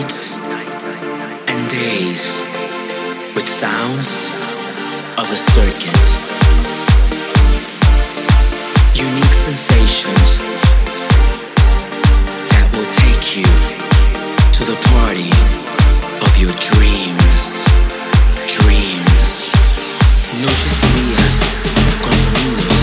nights and days with sounds of a circuit. Unique sensations that will take you to the party of your dreams. Dreams. Noches con.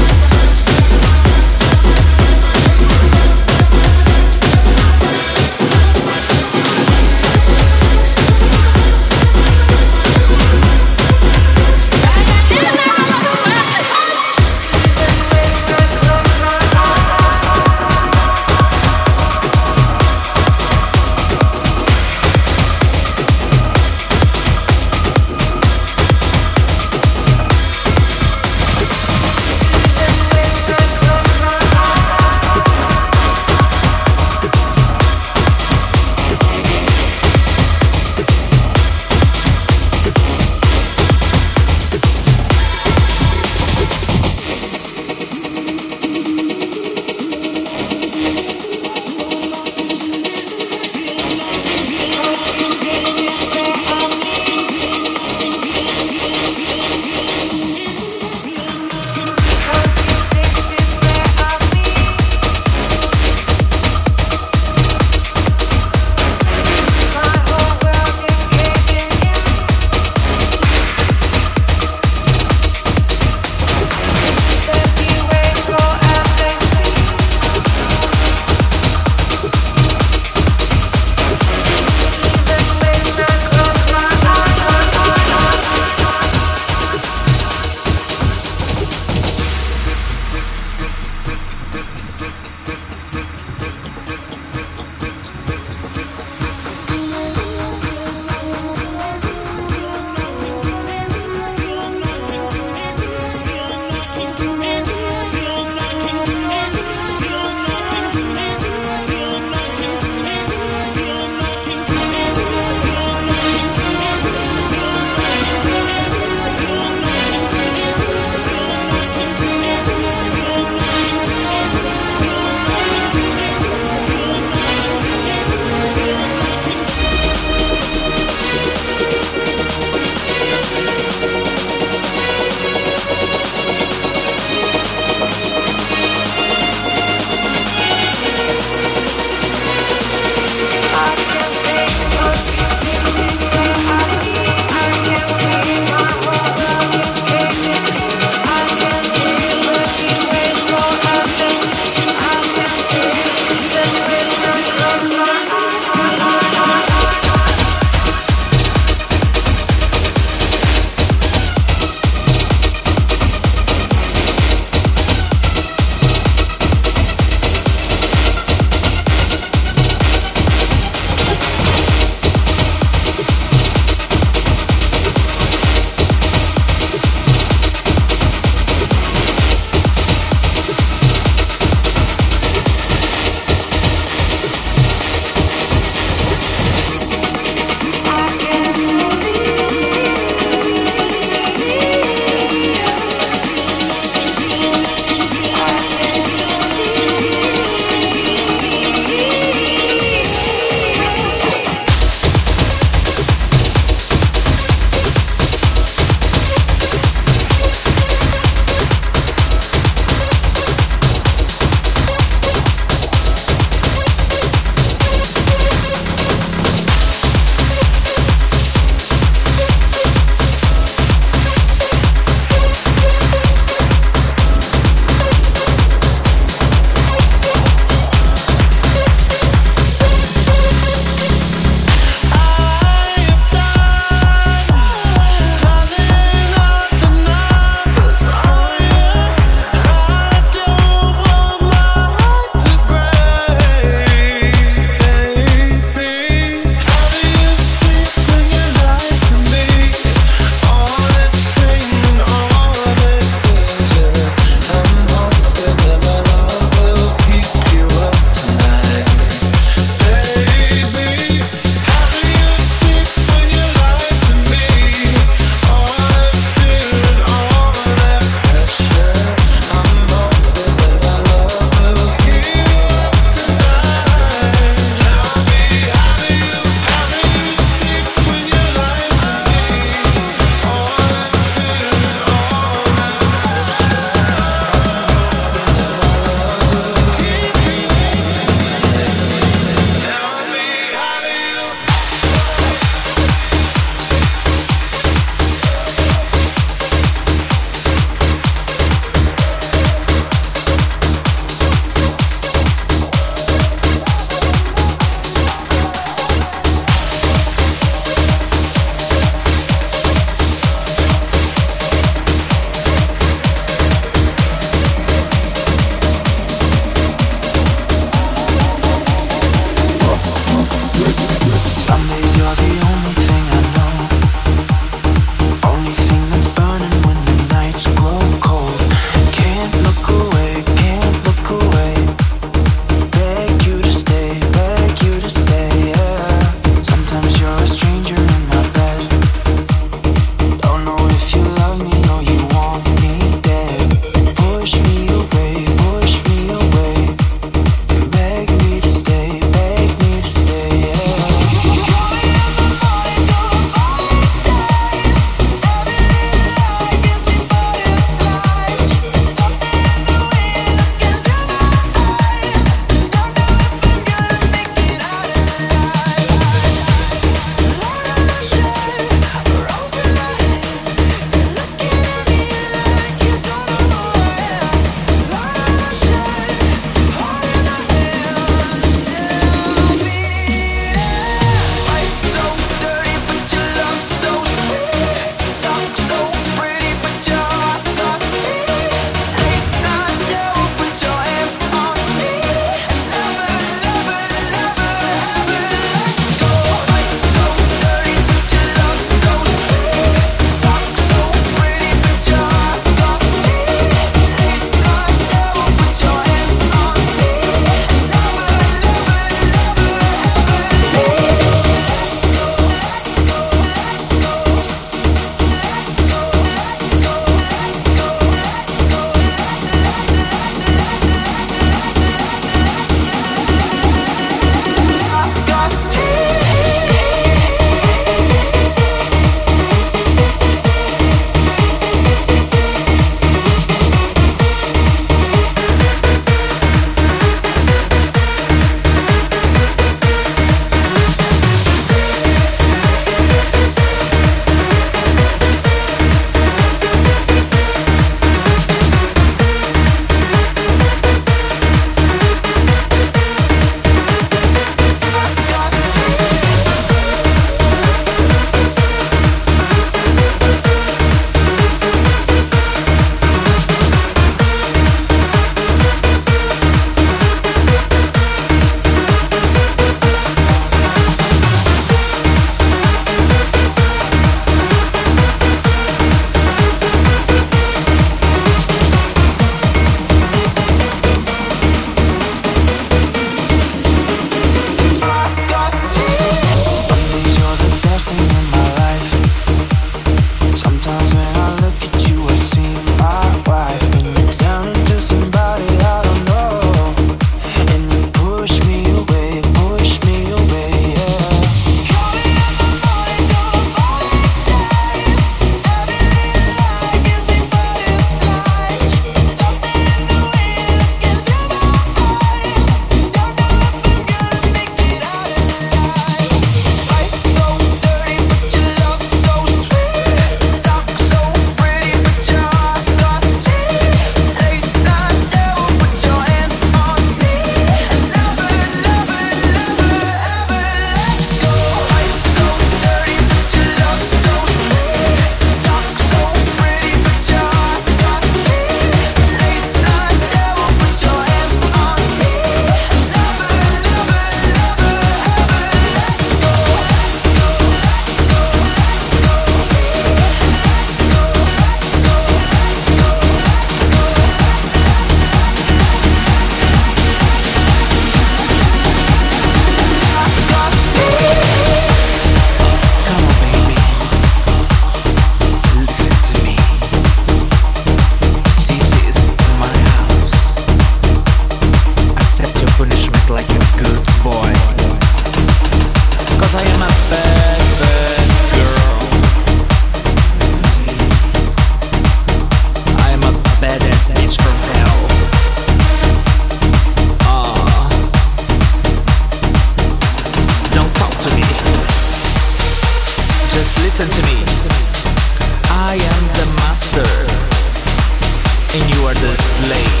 the slave.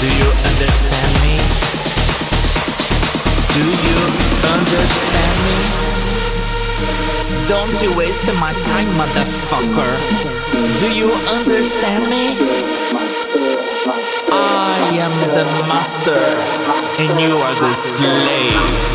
Do you understand me? Do you understand me? Don't you waste my time, motherfucker. Do you understand me? I am the master, and you are the slave.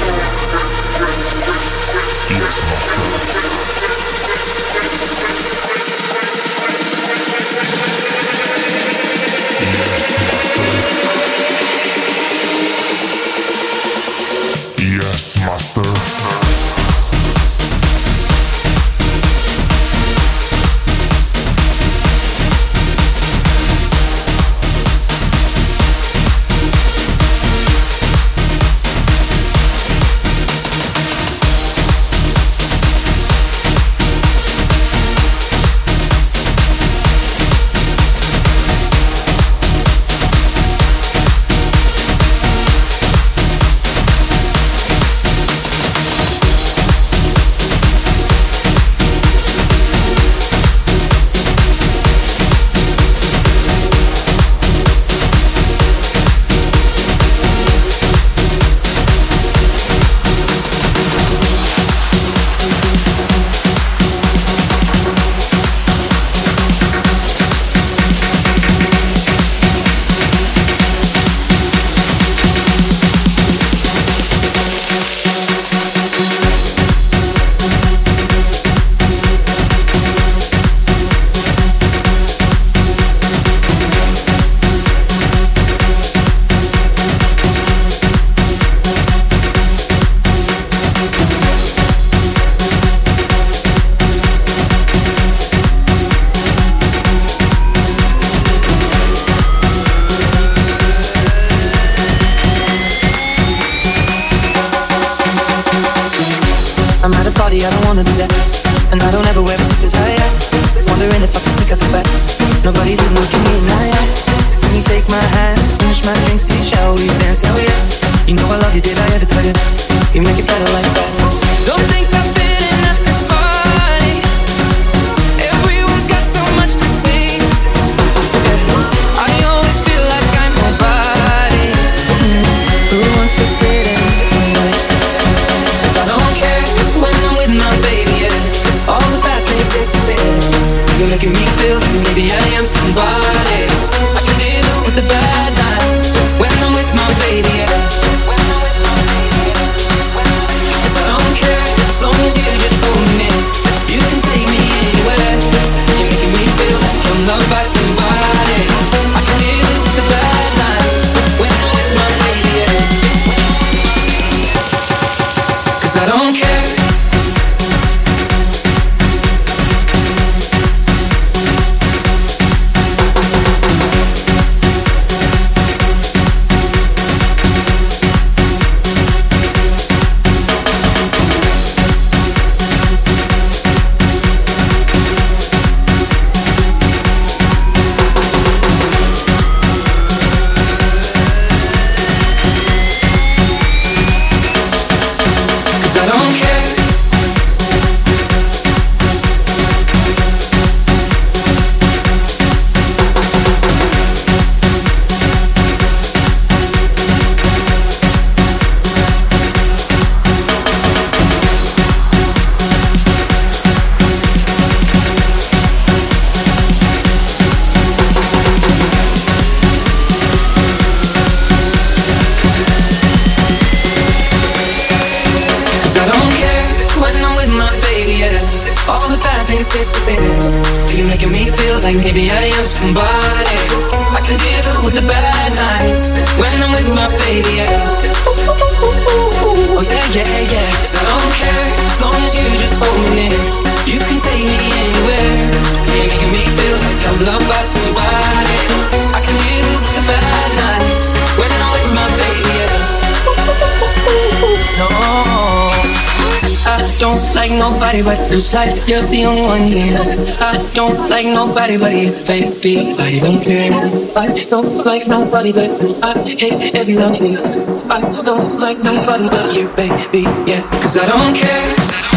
I don't care. I don't like nobody but you. I hate everyone. I don't like nobody but you, baby. Yeah, cause I don't care.